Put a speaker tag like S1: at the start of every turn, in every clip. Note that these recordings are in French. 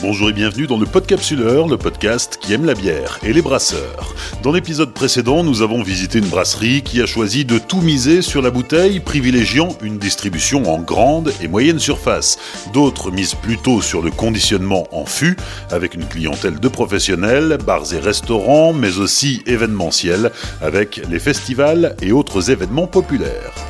S1: Bonjour et bienvenue dans le Podcapsuleur, le podcast qui aime la bière et les brasseurs. Dans l'épisode précédent, nous avons visité une brasserie qui a choisi de tout miser sur la bouteille, privilégiant une distribution en grande et moyenne surface. D'autres misent plutôt sur le conditionnement en fût, avec une clientèle de professionnels, bars et restaurants, mais aussi événementiels, avec les festivals et autres événements populaires.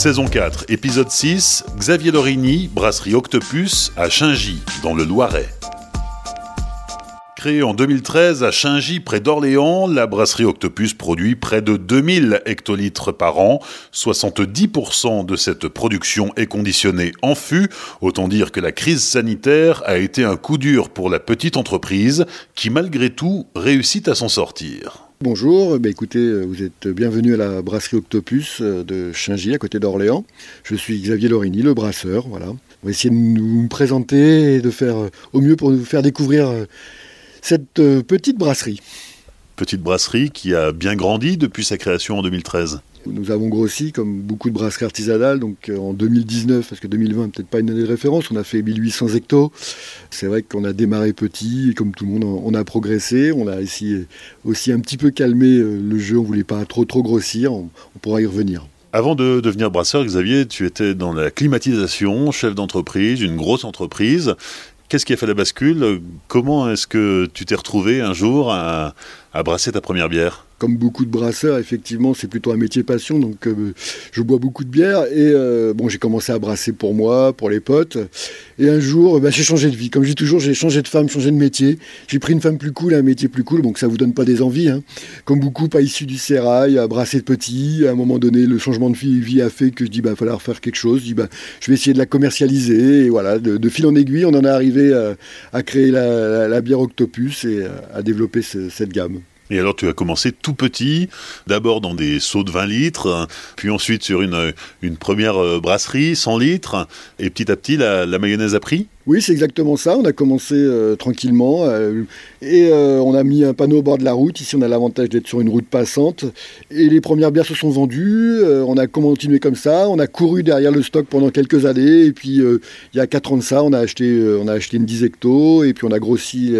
S1: Saison 4, épisode 6, Xavier Lorini, brasserie Octopus à Chingy, dans le Loiret. Créée en 2013 à Chingy, près d'Orléans, la brasserie Octopus produit près de 2000 hectolitres par an. 70% de cette production est conditionnée en fût. Autant dire que la crise sanitaire a été un coup dur pour la petite entreprise qui, malgré tout, réussit à s'en sortir.
S2: Bonjour, bah écoutez, euh, vous êtes bienvenue à la brasserie Octopus euh, de Chingy, à côté d'Orléans. Je suis Xavier Lorini, le brasseur. Voilà. On va essayer de nous présenter et de faire euh, au mieux pour nous faire découvrir cette petite brasserie.
S1: Petite brasserie qui a bien grandi depuis sa création en 2013.
S2: Nous avons grossi comme beaucoup de brasseries artisanales. Donc euh, en 2019, parce que 2020 peut-être pas une année de référence, on a fait 1800 hectos. C'est vrai qu'on a démarré petit, et comme tout le monde, on a progressé. On a essayé aussi un petit peu calmé euh, le jeu. On voulait pas trop trop grossir. On, pourra y revenir.
S1: Avant de devenir brasseur, Xavier, tu étais dans la climatisation, chef d'entreprise, une grosse entreprise. Qu'est-ce qui a fait la bascule? Comment est-ce que tu t'es retrouvé un jour à, à brasser ta première bière?
S2: Comme beaucoup de brasseurs, effectivement, c'est plutôt un métier passion. Donc, euh, je bois beaucoup de bière. Et euh, bon, j'ai commencé à brasser pour moi, pour les potes. Et un jour, bah, j'ai changé de vie. Comme je dis toujours, j'ai changé de femme, changé de métier. J'ai pris une femme plus cool, un métier plus cool. Donc, ça vous donne pas des envies. Hein. Comme beaucoup, pas issus du sérail, à brasser de petit. À un moment donné, le changement de vie a fait que je dis, bah, falloir faire quelque chose. Je dis, bah, je vais essayer de la commercialiser. Et voilà, de, fil en aiguille, on en est arrivé à, créer la, bière Octopus et à développer cette gamme.
S1: Et alors tu as commencé tout petit, d'abord dans des seaux de 20 litres, puis ensuite sur une, une première euh, brasserie, 100 litres, et petit à petit la, la mayonnaise a pris?
S2: Oui, c'est exactement ça. On a commencé euh, tranquillement euh, et euh, on a mis un panneau au bord de la route. Ici, on a l'avantage d'être sur une route passante. Et les premières bières se sont vendues. on a continué comme ça. On a couru derrière le stock pendant quelques années. Et puis, il y a 4 ans de ça, on a acheté, on a acheté une 10 hectos. Et puis, on a grossi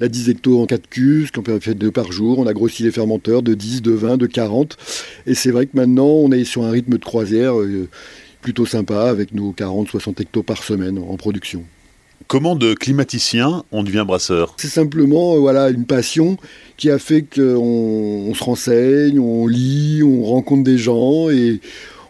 S2: la 10 hectos en 4 cus, qu'on peut faire deux par jour. On a grossi les fermenteurs de 10, de 20, de 40. Et c'est vrai que maintenant, on est sur un rythme de croisière plutôt sympa avec nos 40-60 hectos par semaine en production.
S1: Comment de climaticien on devient brasseur?
S2: C'est simplement euh, voilà une passion qui a fait qu'on se renseigne, on lit, on rencontre des gens et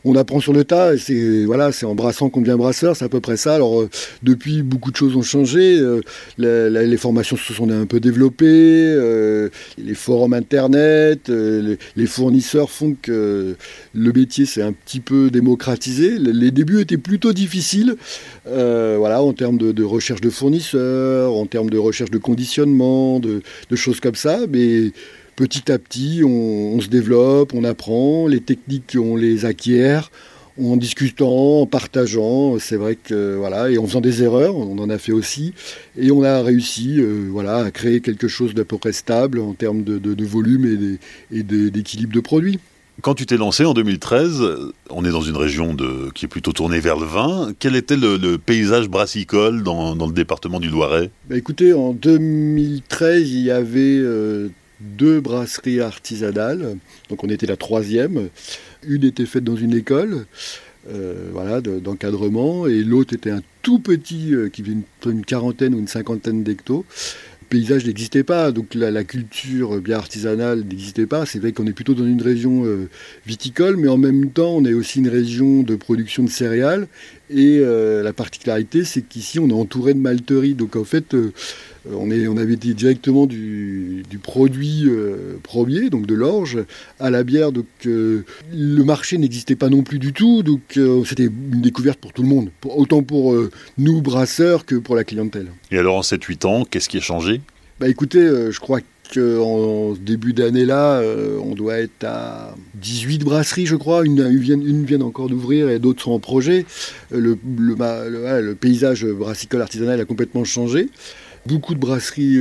S2: on apprend sur le tas. C'est voilà, c'est en brassant qu'on devient brasseur, c'est à peu près ça. Alors euh, depuis, beaucoup de choses ont changé. Euh, les formations se sont un peu développées, euh, les forums internet, les, fournisseurs font que le métier s'est un petit peu démocratisé. Les, débuts étaient plutôt difficiles, voilà, en termes de, recherche de fournisseurs, en termes de recherche de conditionnement, de, de choses comme ça, mais petit à petit, on, se développe, on apprend, les techniques, on les acquiert en discutant, en partageant, c'est vrai que voilà, et en faisant des erreurs, on en a fait aussi, et on a réussi, euh, voilà, à créer quelque chose d'à peu près stable en termes de, volume et d'équilibre de, produits.
S1: Quand tu t'es lancé en 2013, on est dans une région de, qui est plutôt tournée vers le vin. Quel était le, paysage brassicole dans, le département du Loiret?
S2: Bah Écoutez, en 2013, il y avait euh, deux brasseries artisanales. Donc on était la troisième. Une était faite dans une école. Euh, voilà, d'encadrement, et l'autre était un tout petit euh, qui faisait une, quarantaine ou une cinquantaine d'hectos. Le paysage n'existait pas, donc la, culture bien artisanale n'existait pas. C'est vrai qu'on est plutôt dans une région euh, viticole, mais en même temps, on est aussi une région de production de céréales. Et la particularité, c'est qu'ici, on est entouré de malteries. Donc en fait, euh, on, on, avait été directement du, produit euh, premier, donc de l'orge, à la bière. Donc euh, le marché n'existait pas non plus du tout. Donc c'était une découverte pour tout le monde, autant pour nous brasseurs que pour la clientèle.
S1: Et alors en 7-8 ans, qu'est-ce qui a changé?
S2: Bah écoutez, je crois qu'en début d'année là, on doit être à 18 brasseries, je crois. Une, une, vient, encore d'ouvrir et d'autres sont en projet. Le, le, paysage brassicole artisanal a complètement changé. Beaucoup de brasseries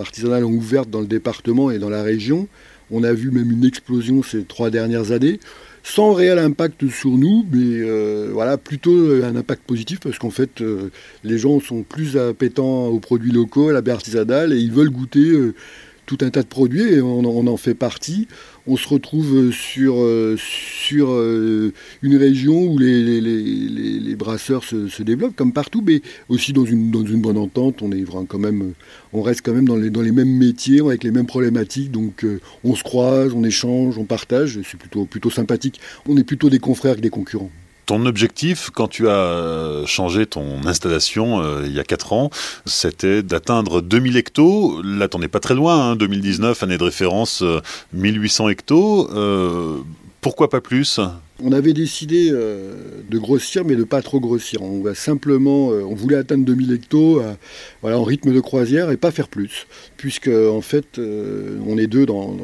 S2: artisanales ont ouvert dans le département et dans la région. On a vu même une explosion ces trois dernières années. sans réel impact sur nous, mais voilà, plutôt un impact positif parce qu'en fait, les gens sont plus appétents aux produits locaux, à la bière artisanale, et ils veulent goûter tout un tas de produits et on, en fait partie. On se retrouve sur, euh, sur euh, une région où les, brasseurs se, développent comme partout, mais aussi dans une, bonne entente. On, est quand même, on reste quand même dans les, mêmes métiers, avec les mêmes problématiques. Donc euh, on se croise, on échange, on partage. C'est plutôt, plutôt sympathique. On est plutôt des confrères que des concurrents.
S1: Ton objectif, quand tu as euh, changé ton installation euh, il y a 4 ans, c'était d'atteindre 2000 hectos. Là, t'en es pas très loin, 2019, hein, année de référence, 1800 euh, hectos. Pourquoi pas plus?
S2: On avait décidé de grossir, mais de pas trop grossir. On va simplement, on voulait atteindre 2000 hectos, voilà, en rythme de croisière et pas faire plus, puisque en fait, on est deux dans,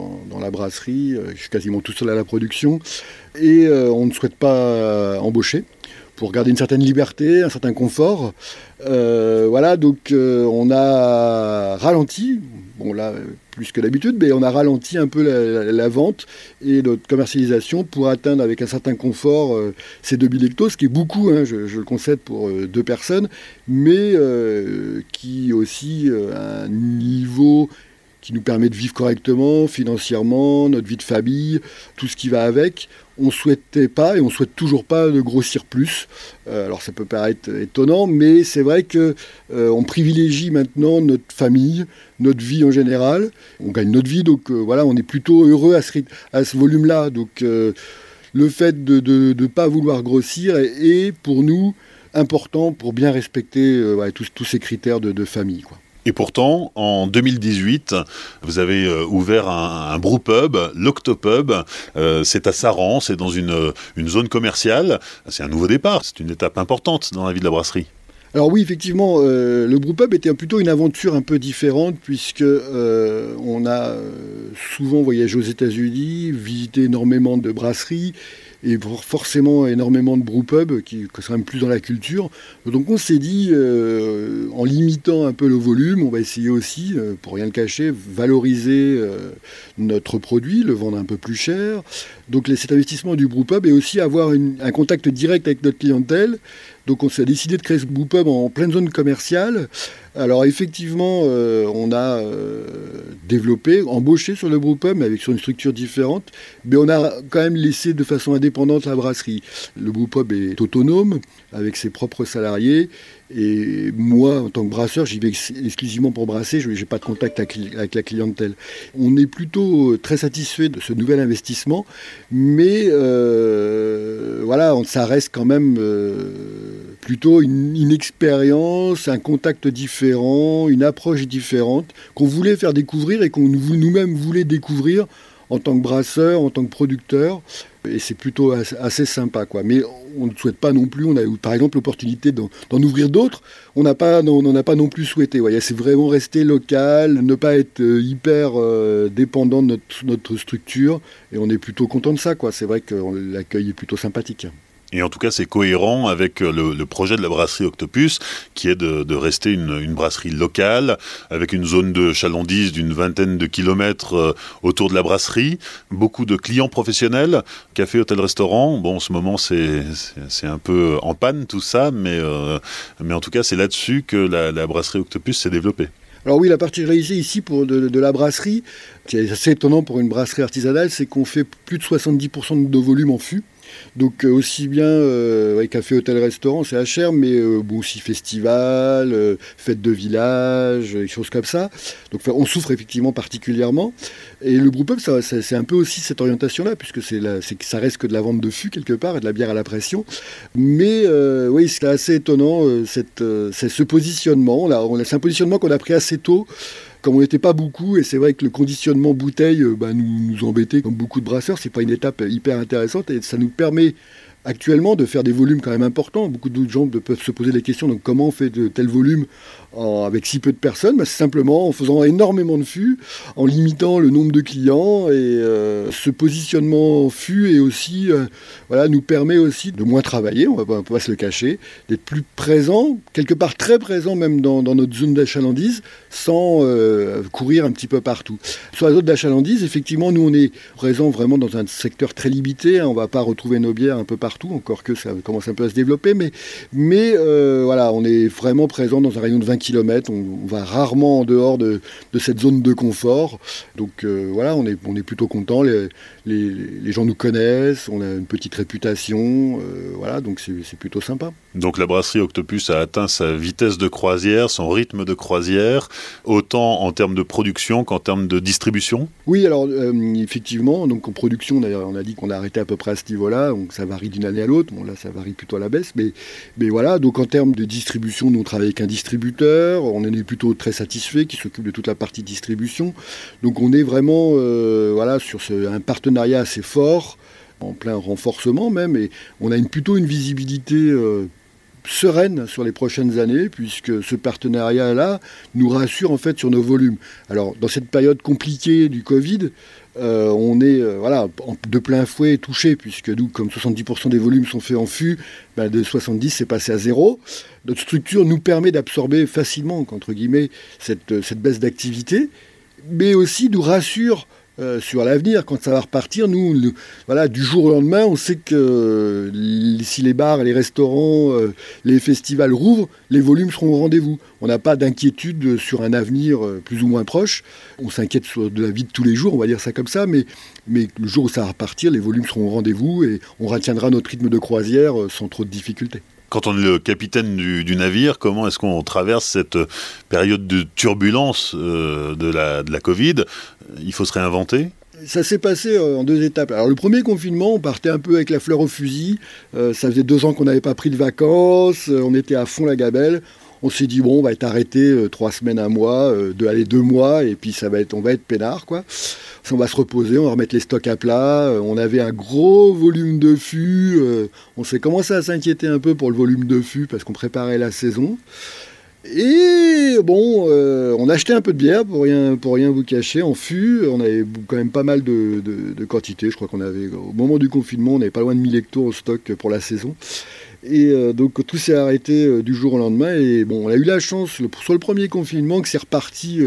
S2: la brasserie. je suis quasiment tout seul à la production et euh, on ne souhaite pas euh, embaucher pour garder une certaine liberté, un certain confort. Euh, voilà, donc on a ralenti, bon là plus que d'habitude, mais on a ralenti un peu la, vente et notre commercialisation pour atteindre avec un certain confort ces 2000 hectos, ce qui est beaucoup, hein, je, le concède pour deux personnes, mais qui aussi un niveau qui nous permet de vivre correctement, financièrement, notre vie de famille, tout ce qui va avec. On ne souhaitait pas et on ne souhaite toujours pas de grossir plus. Euh, alors ça peut paraître étonnant, mais c'est vrai que euh, privilégie maintenant notre famille, notre vie en général. On gagne notre vie, donc euh, voilà, on est plutôt heureux à ce, à ce volume-là. Donc le fait de ne pas vouloir grossir est, pour nous important pour bien respecter tous, ces critères de, de famille. Quoi.
S1: Et pourtant, en 2018, vous avez euh, ouvert un, un brewpub, l'Octopub. Euh, c'est à Saran, c'est dans une, zone commerciale. C'est un nouveau départ, c'est une étape importante dans la vie de la brasserie.
S2: Alors oui, effectivement, euh, le brewpub était plutôt une aventure un peu différente puisque on a souvent voyagé aux États-Unis, visité énormément de brasseries et forcément énormément de brewpubs qui, sont même plus dans la culture. Donc on s'est dit, euh, en limitant un peu le volume, on va essayer aussi, euh, pour rien le cacher, valoriser euh, notre produit, le vendre un peu plus cher. Donc cet investissement du brewpub et aussi avoir un contact direct avec notre clientèle. Donc on s'est décidé de créer ce brewpub en pleine zone commerciale. Alors effectivement, on a développé, embauché sur le brewpub, mais avec sur une structure différente. Mais on a quand même laissé de façon indépendante la brasserie. Le brewpub est autonome, avec ses propres salariés. Et moi, en tant que brasseur, j'y vais exclusivement pour brasser, je n'ai pas de contact avec la clientèle. On est plutôt très satisfait de ce nouvel investissement, mais euh, voilà, ça reste quand même euh, plutôt une, expérience, un contact différent, une approche différente qu'on voulait faire découvrir et qu'on nous-mêmes voulait découvrir en tant que brasseur, en tant que producteur. Et c'est plutôt assez, sympa. Quoi. Mais on ne souhaite pas non plus, on a eu par exemple l'opportunité d'en ouvrir d'autres, on n'en a pas non plus souhaité. C'est vraiment rester local, ne pas être euh, hyper euh, dépendant de notre, notre, structure. Et on est plutôt content de ça. C'est vrai que l'accueil est plutôt sympathique.
S1: Et en tout cas, c'est cohérent avec euh, le, projet de la brasserie Octopus, qui est de, rester une, brasserie locale, avec une zone de chalandise d'une vingtaine de kilomètres euh, autour de la brasserie, beaucoup de clients professionnels, café, hôtel, restaurant. Bon, en ce moment, c'est un peu en panne tout ça, mais, euh, mais en tout cas, c'est là-dessus que la, brasserie Octopus s'est développée.
S2: Alors oui, la particularité ici pour de, la brasserie, qui est assez étonnant pour une brasserie artisanale, c'est qu'on fait plus de 70% de nos volumes en fût. Donc euh, aussi bien euh, café, hôtel, restaurant, c'est cher, mais euh, bon, aussi festival, fête de village, des choses comme ça. Donc on souffre effectivement particulièrement. Et le groupe up, c'est un peu aussi cette orientation-là, puisque c'est ça reste que de la vente de fût quelque part et de la bière à la pression. Mais oui, c'est assez étonnant cette, ce positionnement. C'est un positionnement qu'on a pris assez tôt comme on n'était pas beaucoup, et c'est vrai que le conditionnement bouteille euh, bah, nous, embêtait comme beaucoup de brasseurs, c'est pas une étape hyper intéressante et ça nous permet actuellement de faire des volumes quand même importants. Beaucoup de gens peuvent se poser des questions, donc comment on fait de tels volumes avec si peu de personnes bah, C'est simplement en faisant énormément de fûts, en limitant le nombre de clients, et euh, ce positionnement fût est aussi, euh, voilà, nous permet aussi de moins travailler, on ne va pas se le cacher, d'être plus présent, quelque part très présent même dans, notre zone d'achalandise, sans euh, courir un petit peu partout. Sur la zone d'achalandise, effectivement, nous on est présent vraiment dans un secteur très limité, hein. on ne va pas retrouver nos bières un peu partout, encore que ça commence un peu à se développer, mais, mais voilà, on est vraiment présent dans un rayon de 20 on, va rarement en dehors de, cette zone de confort. Donc euh, voilà, on est, plutôt content. Les, les, gens nous connaissent, on a une petite réputation, euh, voilà, donc c'est plutôt sympa.
S1: Donc la brasserie Octopus a atteint sa vitesse de croisière, son rythme de croisière, autant en termes de production qu'en termes de distribution?
S2: Oui, alors euh, effectivement, donc en production, on a dit qu'on a arrêté à peu près à ce niveau-là, donc ça varie d'une année à l'autre, bon là ça varie plutôt à la baisse, mais, mais voilà, donc en termes de distribution, nous on travaille avec un distributeur, on est plutôt très satisfait, qui s'occupe de toute la partie distribution, donc on est vraiment euh, voilà, sur un partenariat assez fort, en plein renforcement même, et on a plutôt une visibilité euh, sereine sur les prochaines années, puisque ce partenariat-là nous rassure en fait sur nos volumes. Alors, dans cette période compliquée du Covid, euh, on est euh, voilà, de plein fouet touché, puisque nous, comme 70% des volumes sont faits en fût, ben, de 70, c'est passé à zéro. Notre structure nous permet d'absorber facilement, entre guillemets, cette, cette baisse d'activité, mais aussi nous rassure euh, sur l'avenir, quand ça va repartir, nous, voilà, du jour au lendemain, on sait que euh, si les bars, les restaurants, euh, les festivals rouvrent, les volumes seront au rendez-vous. On n'a pas d'inquiétude sur un avenir plus ou moins proche. On s'inquiète de la vie de tous les jours, on va dire ça comme ça, mais, mais le jour où ça va repartir, les volumes seront au rendez-vous et on retiendra notre rythme de croisière sans trop de difficultés
S1: quand on est le capitaine du, navire, comment est-ce qu'on traverse cette période de turbulence euh, de, la, Covid? Il faut se réinventer?
S2: Ça s'est passé euh, en deux étapes. Alors le premier confinement, on partait un peu avec la fleur au fusil. Euh, ça faisait deux ans qu'on n'avait pas pris de vacances. on était à fond la gabelle. On s'est dit bon, on va être arrêté trois semaines, un mois, de aller deux mois, et puis ça va être, on va être peinard quoi on va se reposer, on va remettre les stocks à plat. Euh, on avait un gros volume de. Euh, on s'est commencé à s'inquiéter un peu pour le volume de fûts parce qu'on préparait la saison. Et bon, euh, on achetait un peu de bière pour rien, pour rien vous cacher en fût. On avait quand même pas mal de, quantité. Je crois qu'on avait, au moment du confinement, on avait pas loin de 1000 hectos au stock pour la saison. Et donc tout s'est arrêté du jour au lendemain. Et bon, on a eu la chance sur le premier confinement que c'est reparti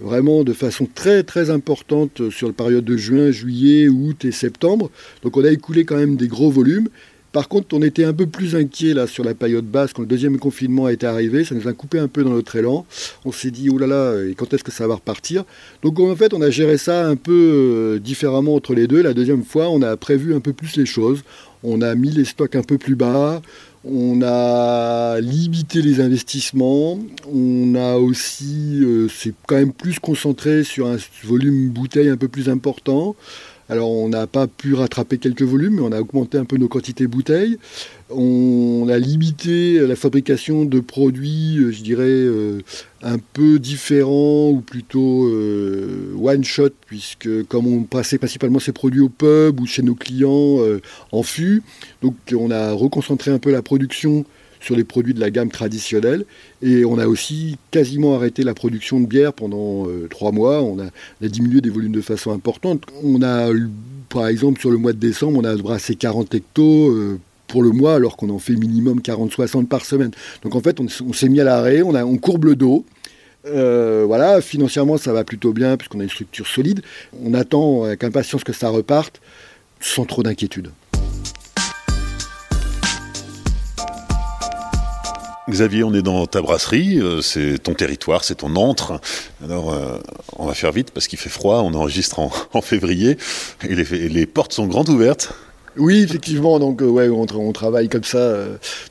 S2: vraiment de façon très très importante sur la période de juin, juillet, août et septembre. Donc on a écoulé quand même des gros volumes. Par contre, on était un peu plus inquiet là sur la période basse quand le deuxième confinement a été arrivé. Ça nous a coupé un peu dans notre élan. On s'est dit, oh là là, quand est-ce que ça va repartir? Donc en fait, on a géré ça un peu euh, différemment entre les deux. La deuxième fois, on a prévu un peu plus les choses. On a mis les stocks un peu plus bas. On a limité les investissements. On a aussi, euh, c'est quand même plus concentré sur un volume bouteille un peu plus important. Alors on n'a pas pu rattraper quelques volumes, mais on a augmenté un peu nos quantités bouteilles. On a limité la fabrication de produits, euh, je dirais, euh, un peu différents ou plutôt euh, one shot, puisque comme on passait principalement ces produits au pub ou chez nos clients en fût, donc on a reconcentré un peu la production sur les produits de la gamme traditionnelle. Et on a aussi quasiment arrêté la production de bière pendant trois mois. On a, diminué des volumes de façon importante. On a, par exemple, sur le mois de décembre, on a brassé 40 hectos pour le mois, alors qu'on en fait minimum 40-60 par semaine. Donc en fait, on, s'est mis à l'arrêt, on, on courbe le dos. Euh, voilà, financièrement, ça va plutôt bien puisqu'on a une structure solide. On attend avec impatience que ça reparte, sans trop d'inquiétude.
S1: Xavier, on est dans ta brasserie, euh, c'est ton territoire, c'est ton antre. Alors, euh, on va faire vite parce qu'il fait froid, on enregistre en, février et les portes sont grandes ouvertes.
S2: Oui, effectivement. Donc, euh, ouais, on, travaille comme ça.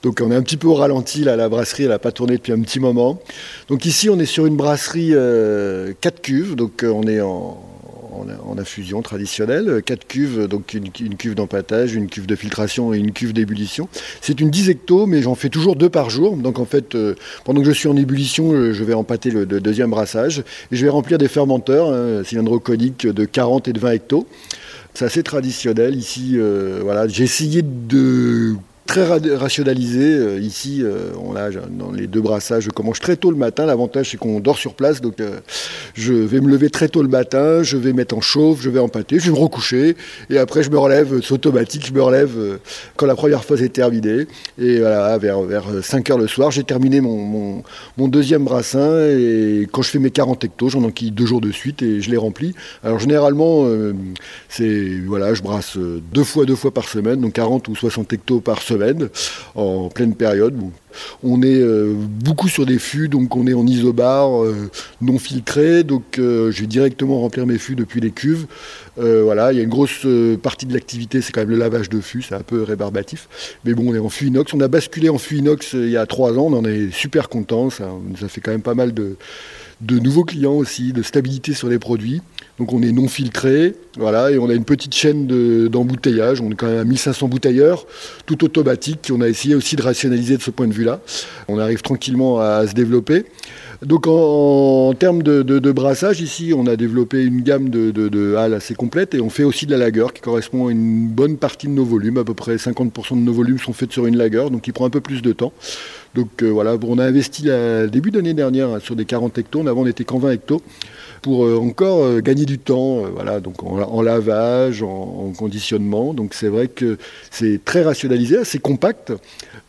S2: Donc, on est un petit peu au ralenti. Là, la brasserie, elle n'a pas tourné depuis un petit moment. Donc, ici, on est sur une brasserie 4 euh, cuves. Donc, on est en, en, infusion traditionnelle. 4 cuves, donc une, cuve d'empattage, une cuve de filtration et une cuve d'ébullition. C'est une 10 hectos, mais j'en fais toujours deux par jour. Donc, en fait, pendant que je suis en ébullition, je vais empâter le, deuxième brassage. Et je vais remplir des fermenteurs, hein, cylindro coniques de 40 et de 20 hectos. C'est assez traditionnel ici. voilà, j'ai essayé de très rationalisé. Euh, ici, euh, on a dans les deux brassages, je commence très tôt le matin. L'avantage, c'est qu'on dort sur place, donc euh, je vais me lever très tôt le matin, je vais mettre en chauffe, je vais empâter, je vais me recoucher, et après je me relève, c'est automatique, je me relève quand la première phase est terminée. Et voilà, vers, vers 5 heures le soir, j'ai terminé mon, mon, deuxième brassin, et quand je fais mes 40 hectos, j'en enquille deux jours de suite et je les remplis. Alors généralement, c'est voilà, je brasse deux fois, deux fois par semaine, donc 40 ou 60 hectos par semaine en pleine période. On est euh, beaucoup sur des fûts, donc on est en isobar euh, non filtré, donc euh, je vais directement remplir mes fûts depuis les cuves. voilà, il y a une grosse partie de l'activité, c'est quand même le lavage de fûts, c'est un peu rébarbatif. Mais bon, on est en fût inox. On a basculé en fût inox il y a trois ans, on en est super content, ça nous a fait quand même pas mal de nouveaux clients aussi, de stabilité sur les produits. Donc on est non filtré, voilà, et on a une petite chaîne d'embouteillage. on est quand même à 1500 bouteilleurs, tout automatique. On a essayé aussi de rationaliser de ce point de vue-là. On arrive tranquillement à, se développer. Donc en, termes de, brassage, ici, on a développé une gamme de, halles assez complète et on fait aussi de la lagueur qui correspond à une bonne partie de nos volumes. À peu près 50% de nos volumes sont faits sur une lagueur, donc il prend un peu plus de temps. Donc euh, voilà, on a investi début d'année dernière hein, sur des 40 hectos. Avant, on n'était qu'en 20 hectos pour euh, encore euh, gagner du temps, voilà, donc en, lavage, en, conditionnement. Donc c'est vrai que c'est très rationalisé, assez compact.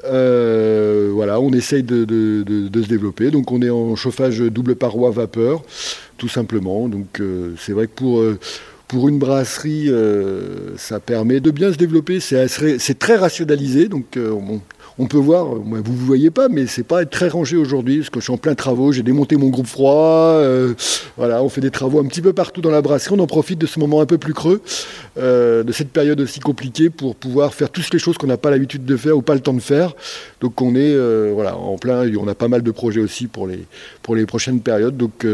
S2: voilà, on essaye de, se développer. Donc on est en chauffage double paroi vapeur, tout simplement. Donc c'est vrai que pour pour une brasserie, ça permet de bien se développer. C'est très rationalisé, donc on peut voir, vous ne vous voyez pas, mais c'est pas très rangé aujourd'hui, parce que je suis en plein travaux, j'ai démonté mon groupe froid, euh, voilà, on fait des travaux un petit peu partout dans la brasserie, on en profite de ce moment un peu plus creux, euh, de cette période aussi compliquée pour pouvoir faire toutes les choses qu'on n'a pas l'habitude de faire ou pas le temps de faire. Donc on est euh, voilà, en plein, on a pas mal de projets aussi pour les, pour les prochaines périodes. Donc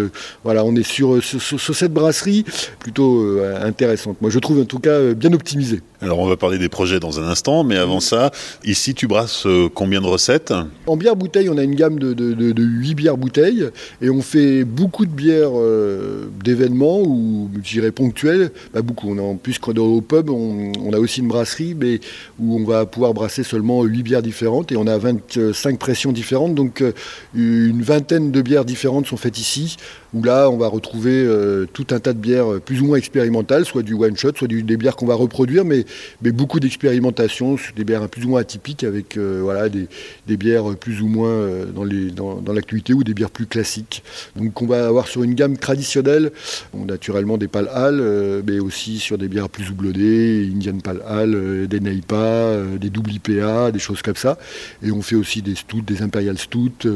S2: voilà, on est sur, sur, cette brasserie plutôt intéressante. Moi je trouve en tout cas bien optimisée.
S1: Alors on va parler des projets dans un instant, mais avant ça, ici tu brasses combien de recettes?
S2: En bière bouteille, on a une gamme de, de, 8 bières bouteilles et on fait beaucoup de bières euh, d'événements ou je dirais ponctuelles. Beaucoup. On a, en plus, quand on est au pub, on, a aussi une brasserie mais où on va pouvoir brasser seulement 8 bières différentes et on a 25 pressions différentes. Donc euh, une vingtaine de bières différentes sont faites ici où là, on va retrouver euh, tout un tas de bières plus ou moins expérimentales, soit du one-shot, soit des bières qu'on va reproduire, mais, mais beaucoup d'expérimentation, des bières plus ou moins atypiques avec euh, voilà, des, bières plus ou moins euh, dans, les, dans, l'actualité ou des bières plus classiques. Donc on va avoir sur une gamme traditionnelle, naturellement des pales Hall, mais aussi sur des bières plus houblonnées, Indian Pale Hall, des Neipa, des double IPA, des choses comme ça. Et on fait aussi des stouts, des Imperial Stouts.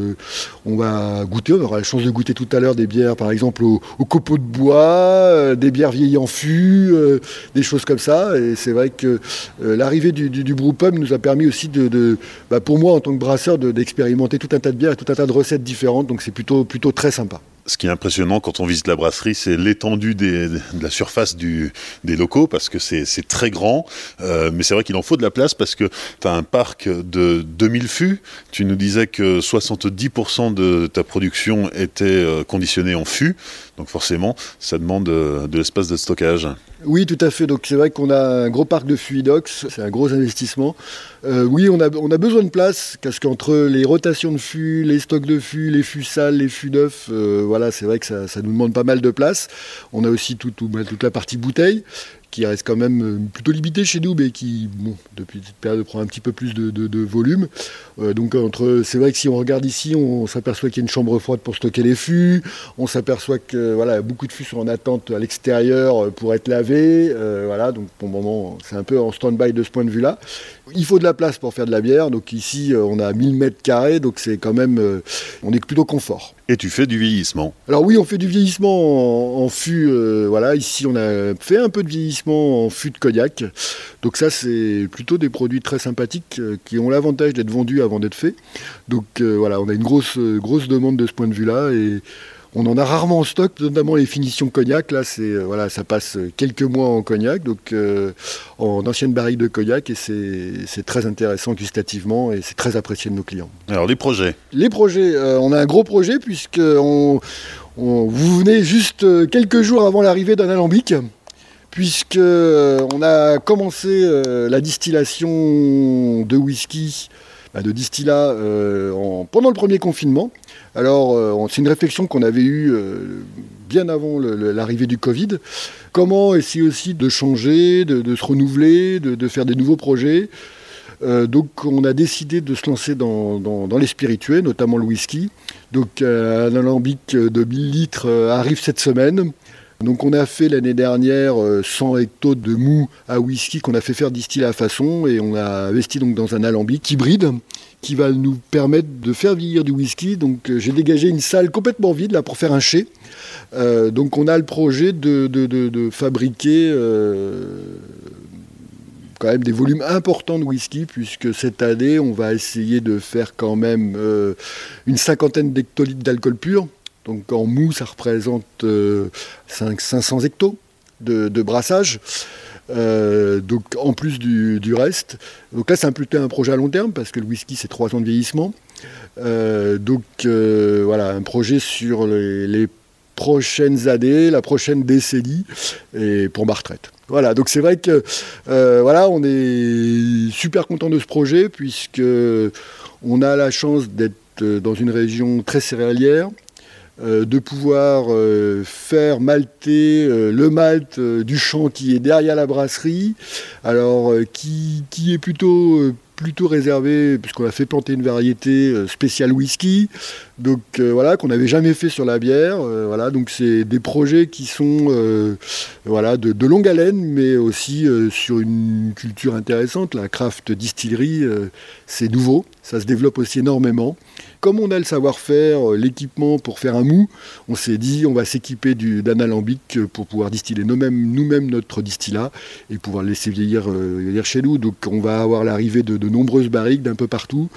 S2: on va goûter, on aura la chance de goûter tout à l'heure des bières par exemple, au, copeaux de bois, euh, des bières vieillies en fût, euh, des choses comme ça. Et c'est vrai que euh, l'arrivée du, du, nous a permis aussi de, bah, pour moi, en tant que brasseur, d'expérimenter tout un tas de bières et tout un tas de recettes différentes. Donc c'est plutôt, plutôt très sympa
S1: ce qui est impressionnant quand on visite la brasserie, c'est l'étendue de la surface des locaux, parce que c'est très grand. Euh, mais c'est vrai qu'il en faut de la place, parce que tu as un parc de 2000 fûts. Tu nous disais que 70% de ta production était euh, conditionnée en fûts. Donc forcément, ça demande euh, de l'espace de stockage.
S2: Oui, tout à fait. Donc c'est vrai qu'on a un gros parc de fluidox, c'est un gros investissement. Euh, oui, on a, besoin de place, parce qu'entre les rotations de fûts, les stocks de fûts, les fûts sales, les fûts neufs, euh, voilà, c'est vrai que ça, nous demande pas mal de place. On a aussi tout, bah, toute la partie bouteille qui reste quand même euh, plutôt limité chez nous, mais qui, bon, depuis cette période, prend un petit peu plus de, volume. Euh, donc, entre, c'est vrai que si on regarde ici, on, s'aperçoit qu'il y a une chambre froide pour stocker les fûts. On s'aperçoit que voilà, beaucoup de fûts sont en attente à l'extérieur euh, pour être lavés. voilà, donc pour le moment, c'est un peu en stand-by de ce point de vue-là. Il faut de la place pour faire de la bière. Donc ici, on a 1000 mètres carrés, donc c'est quand même, on est plutôt confort.
S1: Et tu fais du vieillissement
S2: Alors oui, on fait du vieillissement en, fût. voilà, ici on a fait un peu de vieillissement en fût de cognac. Donc ça, c'est plutôt des produits très sympathiques euh, qui ont l'avantage d'être vendus avant d'être faits. Donc euh, voilà, on a une grosse, demande de ce point de vue-là on en a rarement en stock, notamment les finitions cognac. Là, c'est euh, voilà, ça passe quelques mois en cognac, donc en ancienne barrique de cognac, et c'est très intéressant gustativement et c'est très apprécié de nos clients.
S1: Alors les projets.
S2: Les projets, on a un gros projet puisque on, vous venez juste quelques jours avant l'arrivée d'un alambic puisque on a commencé la distillation de whisky, de distillat pendant le premier confinement. Alors, c'est une réflexion qu'on avait eue bien avant l'arrivée du Covid. Comment essayer aussi de changer, de, se renouveler, de, faire des nouveaux projets? Euh, donc on a décidé de se lancer dans, les spiritueux, notamment le whisky. Donc euh, un alambic de 1000 litres euh, arrive cette semaine. Donc on a fait l'année dernière 100 hectos de mou à whisky qu'on a fait faire distiller à façon et on a investi donc dans un alambic hybride qui va nous permettre de faire vieillir du whisky. Donc j'ai dégagé une salle complètement vide là pour faire un chai. donc on a le projet de, fabriquer quand même des volumes importants de whisky, puisque cette année, on va essayer de faire quand même euh, une cinquantaine d'hectolitres d'alcool pur. Donc en mou, ça représente 500 euh, hectos de, brassage. Euh, donc en plus du, reste. Donc là, c'est plutôt un projet à long terme parce que le whisky, c'est trois ans de vieillissement. donc voilà, un projet sur les, prochaines années, la prochaine décennie, et pour ma retraite. Voilà, donc c'est vrai que euh, voilà, on est super content de ce projet puisque on a la chance d'être dans une région très céréalière, euh, de pouvoir euh, faire malter le malt du champ qui est derrière la brasserie, alors qui, est plutôt plutôt réservé, puisqu'on a fait planter une variété euh, spéciale whisky, donc euh, voilà, qu'on n'avait jamais fait sur la bière. Euh, voilà, donc c'est des projets qui sont voilà, de, longue haleine, mais aussi sur une culture intéressante. La craft distillerie, c'est nouveau, ça se développe aussi énormément. Comme on a le savoir-faire, l'équipement pour faire un mou, on s'est dit on va s'équiper d'un alambic pour pouvoir distiller nous-mêmes nous notre distillat et pouvoir le laisser vieillir, vieillir chez nous. Donc on va avoir l'arrivée de de nombreuses barriques d'un peu partout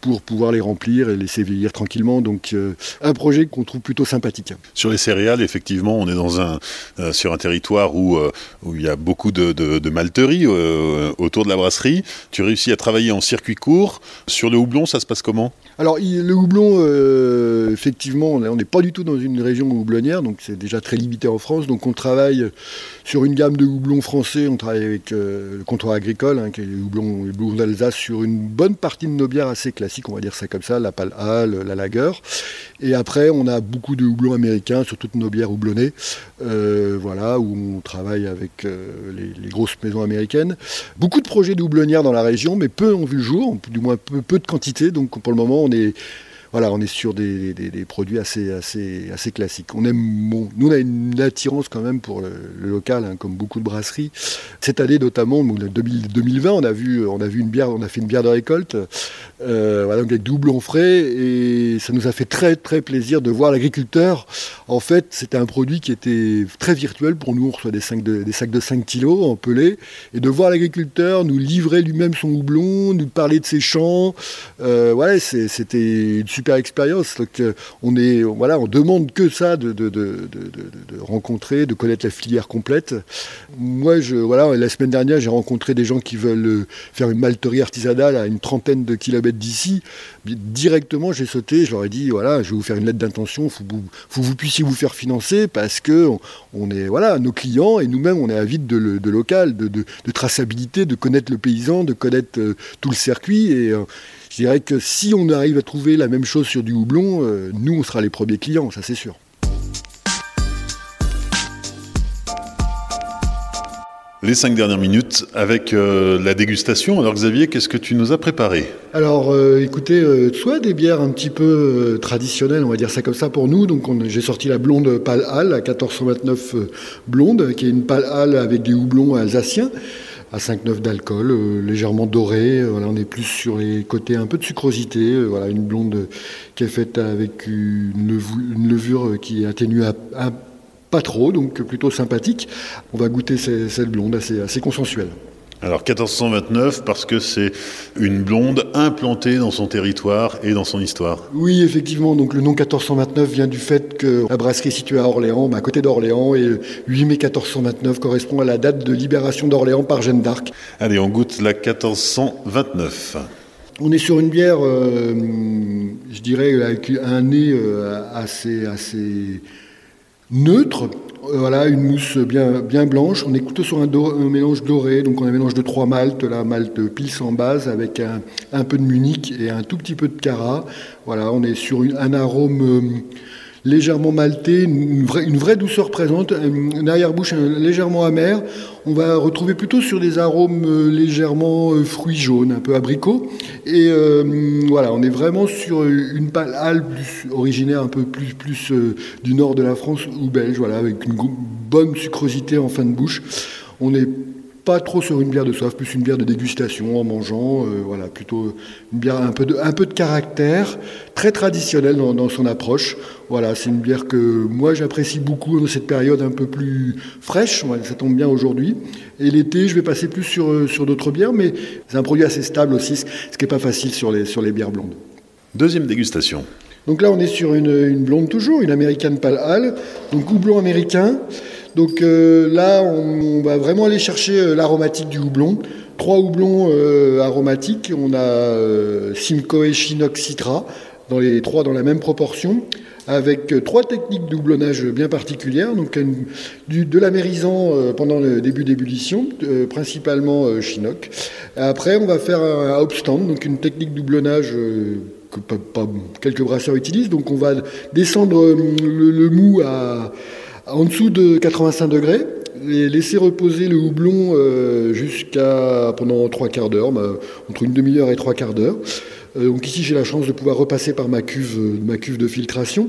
S2: pour pouvoir les remplir et laisser vieillir tranquillement. Donc euh, un projet qu'on trouve plutôt sympathique.
S1: Sur les céréales, effectivement, on est dans un, euh, sur un territoire où, euh, où il y a beaucoup de, de, malteries autour de la brasserie. Tu réussis à travailler en circuit court. Sur le houblon, ça se passe comment?
S2: Alors le houblon, effectivement, on n'est pas du tout dans une région houblonnière, donc c'est déjà très limité en France. Donc on travaille sur une gamme de houblons français, on travaille avec le comptoir agricole, hein, qui est les houblons, d'Alsace, sur une bonne partie de nos bières assez classiques, on va dire ça comme ça, la pale Hall, la Lager. Et après, on a beaucoup de houblons américains sur toutes nos bières houblonnées, euh, voilà, où on travaille avec euh, les, grosses maisons américaines. Beaucoup de projets de houblonnières dans la région, mais peu ont vu le jour, du moins peu de quantité. Donc pour le moment, on est voilà, on est sur des, produits assez, assez, classiques. On nous, on a une attirance quand même pour le, local, hein, comme beaucoup de brasseries. Cette année, notamment, 2020, on a vu, une bière, on a fait une bière de récolte, euh, voilà, avec double en frais, et ça nous a fait très, très plaisir de voir l'agriculteur. En fait, c'était un produit qui était très virtuel pour nous. On reçoit des sacs de, des sacs de 5 kilos en pelé, et de voir l'agriculteur nous livrer lui-même son houblon, nous parler de ses champs. Euh, super expérience. Donc, euh, on, est, voilà, on demande que ça de, rencontrer, de connaître la filière complète. Moi, je, voilà, la semaine dernière, j'ai rencontré des gens qui veulent euh, faire une malterie artisanale à une trentaine de kilomètres d'ici. Directement, j'ai sauté, je leur ai dit voilà, je vais vous faire une lettre d'intention, faut, vous puissiez vous faire financer parce que on, est, voilà, nos clients et nous-mêmes, on est avides de, local, de, traçabilité, de connaître le paysan, de connaître euh, tout le circuit. Et, je dirais que si on arrive à trouver la même chose sur du houblon, euh, nous, on sera les premiers clients, ça c'est sûr.
S1: Les cinq dernières minutes avec euh, la dégustation. Alors Xavier, qu'est-ce que tu nous as préparé?
S2: Alors euh, écoutez, soit des bières un petit peu traditionnelles, on va dire ça comme ça pour nous. Donc j'ai sorti la blonde Pale Hall, à 1429 blonde, qui est une Pale Hall avec des houblons alsaciens à 5,9 d'alcool, euh, légèrement doré. Euh, voilà, on est plus sur les côtés un peu de sucrosité. Euh, voilà, une blonde qui est faite avec une, levure, qui est atténuée à, pas trop, donc plutôt sympathique. On va goûter cette blonde assez consensuelle.
S1: Alors 1429 parce que c'est une blonde implantée dans son territoire et dans son histoire.
S2: Oui, effectivement. Donc le nom 1429 vient du fait que la brasserie est située à Orléans, à côté d'Orléans, et 8 mai 1429 correspond à la date de libération d'Orléans par Jeanne d'Arc.
S1: Allez, on goûte la 1429.
S2: On est sur une bière, euh, je dirais, avec un nez euh, assez, assez neutre, voilà, une mousse bien, bien blanche. On est plutôt sur un, mélange doré, donc on a un mélange de trois maltes, la malte pils en base avec un, peu de Munich et un tout petit peu de Cara. Voilà, on est sur un arôme légèrement malté, une vraie, douceur présente, une arrière-bouche légèrement amère. On va retrouver plutôt sur des arômes euh, légèrement euh, fruits jaunes, un peu abricots. Et euh, voilà, on est vraiment sur une pâle plus originaire un peu plus, plus du nord de la France ou belge, voilà, avec une bonne sucrosité en fin de bouche. On est pas trop sur une bière de soif, plus une bière de dégustation en mangeant. Euh, voilà, plutôt une bière un peu de, un peu de caractère, très traditionnelle dans, son approche. Voilà, c'est une bière que moi j'apprécie beaucoup dans cette période un peu plus fraîche. ça tombe bien aujourd'hui. Et l'été, je vais passer plus sur, euh, sur d'autres bières, mais c'est un produit assez stable aussi, ce qui n'est pas facile sur les, sur les bières blondes.
S1: Deuxième dégustation.
S2: Donc là, on est sur une, une blonde toujours, une américaine pale ale, donc houblon américain. Donc euh, là, on, va vraiment aller chercher euh, l'aromatique du houblon. Trois houblons euh, aromatiques. On a Simcoe, Chinook, Citra, dans les trois dans la même proportion, avec trois techniques de houblonnage bien particulières. Donc de l'amérisant pendant le début d'ébullition, principalement Chinook. Après, on va faire un hopstand, donc une technique de houblonnage que quelques brasseurs utilisent. Donc on va descendre le mou à en dessous de 85 degrés et laisser reposer le houblon euh, jusqu'à pendant trois quarts d'heure, entre une demi-heure et trois quarts d'heure. Euh, donc ici j'ai la chance de pouvoir repasser par ma cuve, euh, ma cuve de filtration.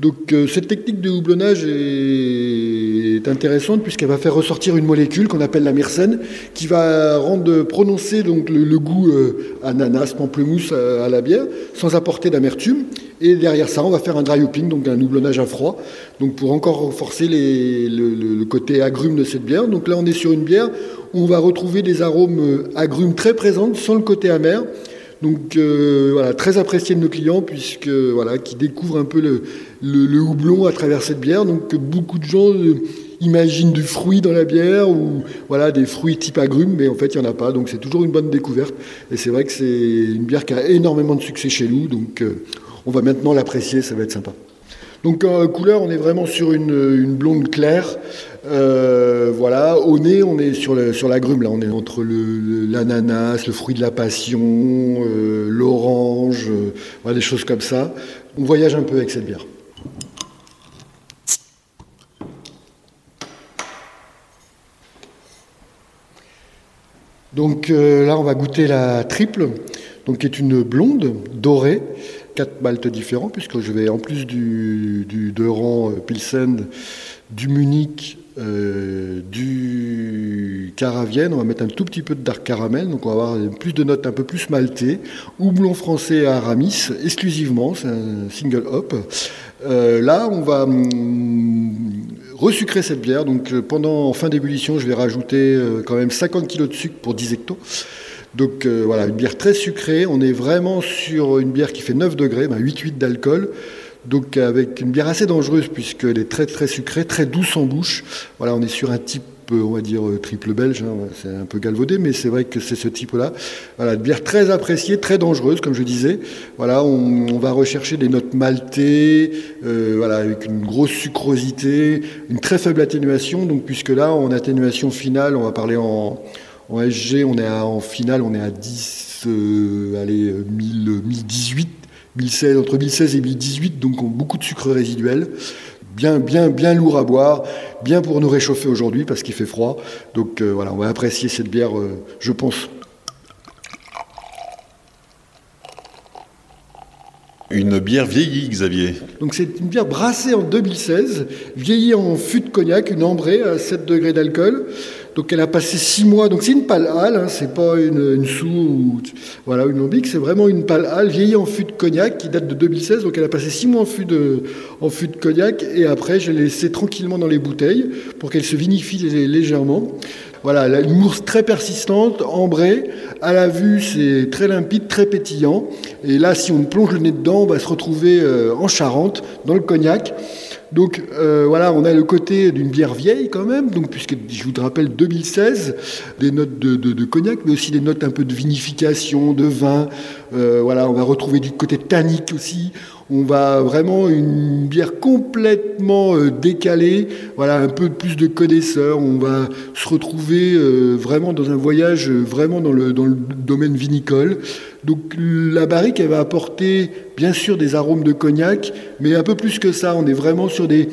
S2: Donc cette technique de houblonnage est intéressante puisqu'elle va faire ressortir une molécule qu'on appelle la myrcène qui va rendre prononcer donc le, goût ananas, pamplemousse à, la bière sans apporter d'amertume. Et derrière ça, on va faire un dry hopping, donc un houblonnage à froid, donc pour encore renforcer le, côté agrume de cette bière. Donc là, on est sur une bière où on va retrouver des arômes euh, agrumes très présents, sans le côté amer. Donc euh, voilà, très apprécié de nos clients puisque voilà, qui découvrent un peu le, houblon à travers cette bière. Donc beaucoup de gens euh, imaginent du fruit dans la bière ou voilà des fruits type agrumes, mais en fait il n'y en a pas. Donc c'est toujours une bonne découverte. Et c'est vrai que c'est une bière qui a énormément de succès chez nous. Donc on va maintenant l'apprécier, ça va être sympa. Donc couleur, on est vraiment sur une, blonde claire. Euh, voilà, au nez, on est sur, la grume, là, on est entre l'ananas, le, fruit de la passion, euh, l'orange, euh, voilà, des choses comme ça. On voyage un peu avec cette bière. Donc là, on va goûter la triple, donc qui est une blonde dorée quatre maltes différents, puisque je vais, en plus du, du euh, Pilsen, du Munich, euh, du Caravienne, on va mettre un tout petit peu de dark caramel, donc on va avoir plus de notes un peu plus maltées. Houblon français à Aramis, exclusivement, c'est un single hop. Euh, là, on va hum, resucrer cette bière, donc pendant en fin d'ébullition, je vais rajouter quand même 50 kg de sucre pour 10 hectos. Donc euh, voilà, une bière très sucrée. On est vraiment sur une bière qui fait 9 degrés, 8,8 ben, d'alcool. Donc avec une bière assez dangereuse puisqu'elle est très très sucrée, très douce en bouche. Voilà, on est sur un type on va dire euh, triple belge, hein, c'est un peu galvaudé, mais c'est vrai que c'est ce type-là. Voilà, une bière très appréciée, très dangereuse, comme je disais. Voilà, on, va rechercher des notes maltées, euh, voilà, avec une grosse sucrosité, une très faible atténuation. Donc, puisque là, en atténuation finale, on va parler en, en SG, on est en finale, on est à 10, euh, allez, 1018, 1016, entre 1016 et 1018, donc beaucoup de sucre résiduel. Bien, bien, bien lourd à boire, bien pour nous réchauffer aujourd'hui parce qu'il fait froid. Donc euh, voilà, on va apprécier cette bière, euh, je pense.
S1: Une bière vieillie, Xavier.
S2: Donc c'est une bière brassée en 2016, vieillie en fût de cognac, une ambrée à 7 degrés d'alcool. Donc elle a passé six mois. Donc c'est une pâle halle, hein, c'est pas une, une sous ou voilà une lambic, c'est vraiment une pâle halle vieillie en fût de cognac qui date de 2016. Donc elle a passé six mois en fût de en fût de cognac et après je l'ai laissée tranquillement dans les bouteilles pour qu'elle se vinifie légèrement. Voilà, une mousse très persistante, ambrée. À la vue, c'est très limpide, très pétillant. Et là, si on plonge le nez dedans, on va se retrouver euh, en Charente, dans le cognac. Donc euh, voilà, on a le côté d'une bière vieille quand même, donc puisque je vous rappelle 2016, des notes de, cognac, mais aussi des notes un peu de vinification, de vin. Euh, voilà, on va retrouver du côté tannique aussi. On va vraiment une bière complètement euh, décalée, voilà, un peu plus de connaisseurs. On va se retrouver euh, vraiment dans un voyage, vraiment dans le, dans le domaine vinicole. Donc la barrique, elle va apporter bien sûr des arômes de cognac, mais un peu plus que ça. On est vraiment sur des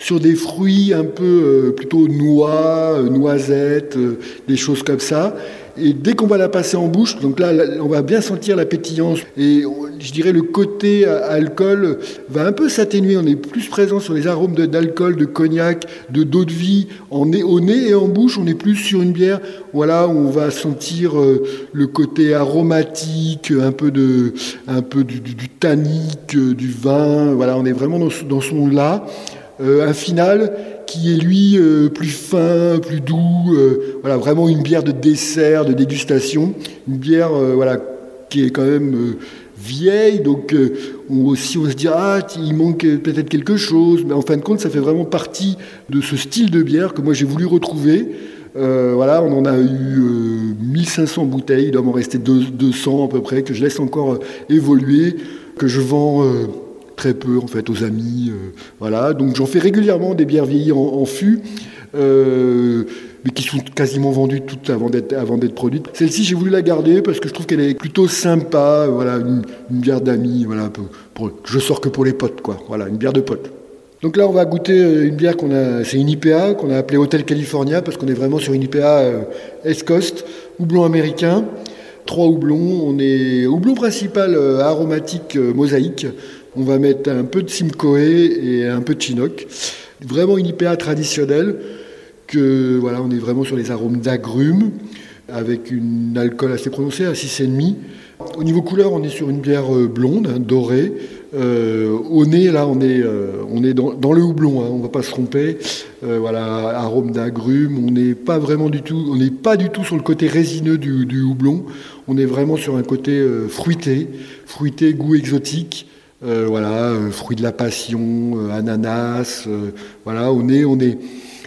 S2: sur des fruits un peu euh, plutôt noix, euh, noisettes, euh, des choses comme ça. Et dès qu'on va la passer en bouche, donc là, on va bien sentir la pétillance. Et je dirais le côté alcool va un peu s'atténuer. On est plus présent sur les arômes d'alcool, de, cognac, de d'eau de vie en au nez et en bouche. On est plus sur une bière, voilà, on va sentir le côté aromatique, un peu de, un peu du, du, du vin. Voilà, on est vraiment dans, dans ce monde-là. Euh, un final qui est lui euh, plus fin, plus doux, euh, voilà, vraiment une bière de dessert, de dégustation, une bière voilà, qui est quand même vieille, donc on, aussi on se dit ah il manque peut-être quelque chose, mais en fin de compte ça fait vraiment partie de ce style de bière que moi j'ai voulu retrouver. voilà, on en a eu 1500 bouteilles, il doit m'en rester 200 à peu près, que je laisse encore évoluer, que je vends très peu en fait aux amis. Euh, voilà, donc j'en fais régulièrement des bières vieillies en, fût. Euh, mais qui sont quasiment vendues toutes avant d'être avant d'être produites. Celle-ci, j'ai voulu la garder parce que je trouve qu'elle est plutôt sympa. Voilà, une, bière d'amis. Voilà, pour, je sors que pour les potes, quoi. Voilà, une bière de potes. Donc là, on va goûter euh, une bière qu'on a, c'est une IPA qu'on a appelée Hotel California parce qu'on est vraiment sur une IPA euh, East Coast, houblon américain, trois houblons. On est houblon principal aromatique mosaïque. On va mettre un peu de Simcoe et un peu de Chinook. Vraiment une IPA traditionnelle, que voilà, on est vraiment sur les arômes d'agrumes, avec une alcool assez prononcée, à 6,5. Au niveau couleur, on est sur une bière euh, blonde, hein, dorée. Euh, au nez, là, on est, euh, on est dans, le houblon, hein, on ne va pas se tromper. voilà, arôme d'agrumes, on n'est pas vraiment du tout, on n'est pas du tout sur le côté résineux du, du, houblon. On est vraiment sur un côté fruité, fruité, goût exotique. Euh, voilà, euh, fruit de la passion, euh, ananas, voilà, on est, on est,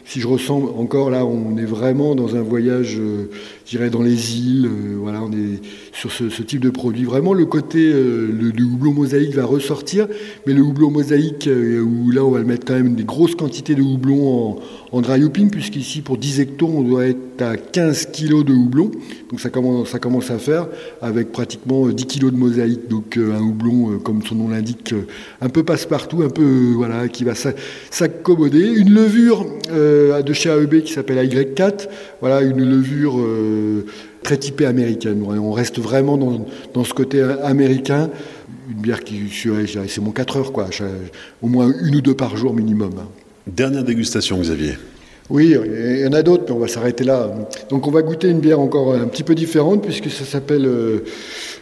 S2: si je ressens encore là, on est vraiment dans un voyage, je dirais, dans les îles, voilà, on est sur ce, type de produit. Vraiment, le côté, le, houblon mosaïque va ressortir, mais le houblon mosaïque, où là, on va le mettre quand même des grosses quantités de houblon en, en dry hopping, puisqu'ici, pour 10 hectos, on doit être à 15 kg de houblon. Donc ça commence, ça commence à faire, avec pratiquement 10 kg de mosaïque. Donc euh, un houblon, euh, comme son nom l'indique, euh, un peu passe-partout, un peu, voilà, qui va s'accommoder. Une levure de chez AEB qui s'appelle AY4. Voilà, une levure très typée américaine. On reste vraiment dans, dans ce côté américain. Une bière qui, c'est mon 4 heures, quoi. Au moins une ou deux par jour minimum. Hein.
S1: Dernière dégustation, Xavier.
S2: Oui, il y en a d'autres, mais on va s'arrêter là. Donc on va goûter une bière encore un petit peu différente, puisque ça s'appelle, euh,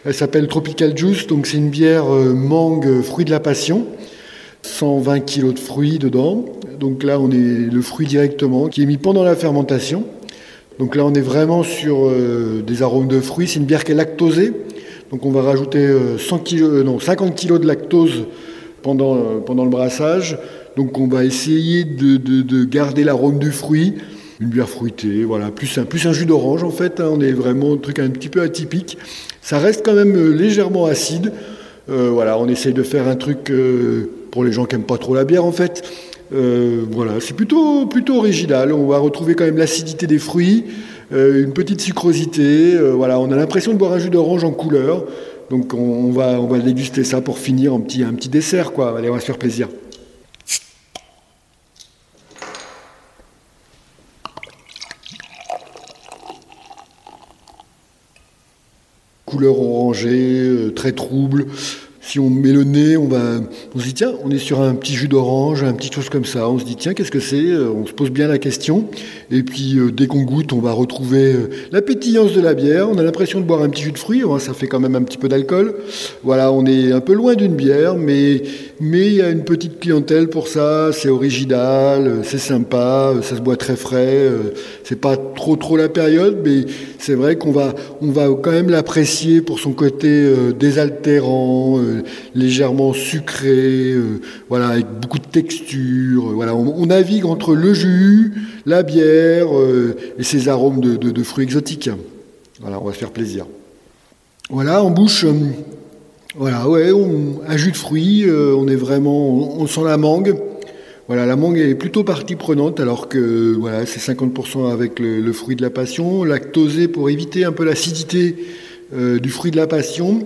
S2: elle s'appelle Tropical Juice. Donc c'est une bière euh, mangue, fruit de la passion. 120 kg de fruits dedans. Donc là, on est le fruit directement, qui est mis pendant la fermentation. Donc là, on est vraiment sur euh, des arômes de fruits. C'est une bière qui est lactosée. Donc on va rajouter 100 non, 50 kg de lactose pendant, pendant le brassage. Donc on va essayer de, garder l'arôme du fruit, une bière fruitée, voilà, plus un, jus d'orange en fait. Hein. on est vraiment un truc un petit peu atypique. Ça reste quand même euh, légèrement acide. Euh, voilà, on essaye de faire un truc euh, pour les gens qui n'aiment pas trop la bière en fait. Voilà, c'est plutôt, plutôt original. On va retrouver quand même l'acidité des fruits, une petite sucrosité. voilà, on a l'impression de boire un jus d'orange en couleur. Donc on, va, déguster ça pour finir un petit dessert, quoi. Allez, on va se faire plaisir. couleur orangée, euh, très trouble. Si on met le nez, on va, on se dit tiens, on est sur un petit jus d'orange, un petit chose comme ça. On se dit tiens, qu'est-ce que c'est euh, On se pose bien la question. Et puis euh, dès qu'on goûte, on va retrouver la pétillance de la bière. On a l'impression de boire un petit jus de fruits. Ça fait quand même un petit peu d'alcool. Voilà, on est un peu loin d'une bière, mais mais il y a une petite clientèle pour ça. C'est original, c'est sympa, ça se boit très frais. C'est pas trop trop la période, mais c'est vrai qu'on va on va quand même l'apprécier pour son côté désaltérant légèrement sucré, euh, voilà, avec beaucoup de texture. Euh, voilà, on, navigue entre le jus, la bière euh, et ces arômes de, fruits exotiques. Voilà, on va se faire plaisir. Voilà, en bouche, Voilà, ouais, un jus de fruits, on est vraiment, on, sent la mangue. Voilà, la mangue est plutôt partie prenante, alors que voilà, c'est 50% avec le, fruit de la passion, lactosé pour éviter un peu l'acidité du fruit de la passion.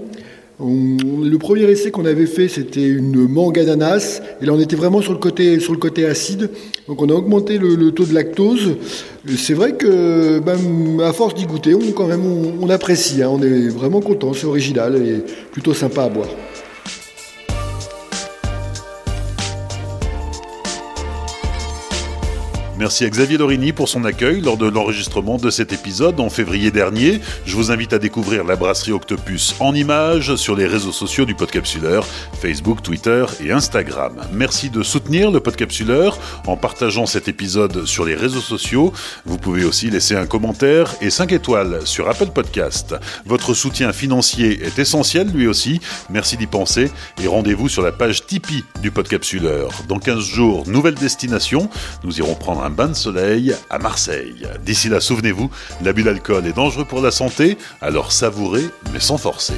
S2: Le premier essai qu'on avait fait, c'était une mangue ananas, et là on était vraiment sur le côté, acide. Donc on a augmenté le, taux de lactose. C'est vrai que, ben, à force d'y goûter, on, quand apprécie. Hein. on est vraiment content, c'est original et plutôt sympa à boire.
S1: Merci à Xavier Lorini pour son accueil lors de l'enregistrement de cet épisode en février dernier. Je vous invite à découvrir la brasserie Octopus en images sur les réseaux sociaux du Podcapsuleur, Facebook, Twitter et Instagram. Merci de soutenir le Podcapsuleur en partageant cet épisode sur les réseaux sociaux. Vous pouvez aussi laisser un commentaire et 5 étoiles sur Apple Podcast. Votre soutien financier est essentiel lui aussi. Merci d'y penser et rendez-vous sur la page Tipeee du Podcapsuleur. Dans 15 jours, nouvelle destination. Nous irons prendre un bain de soleil à Marseille. D'ici là, souvenez-vous, l'abus d'alcool est dangereux pour la santé, alors savourez mais sans forcer.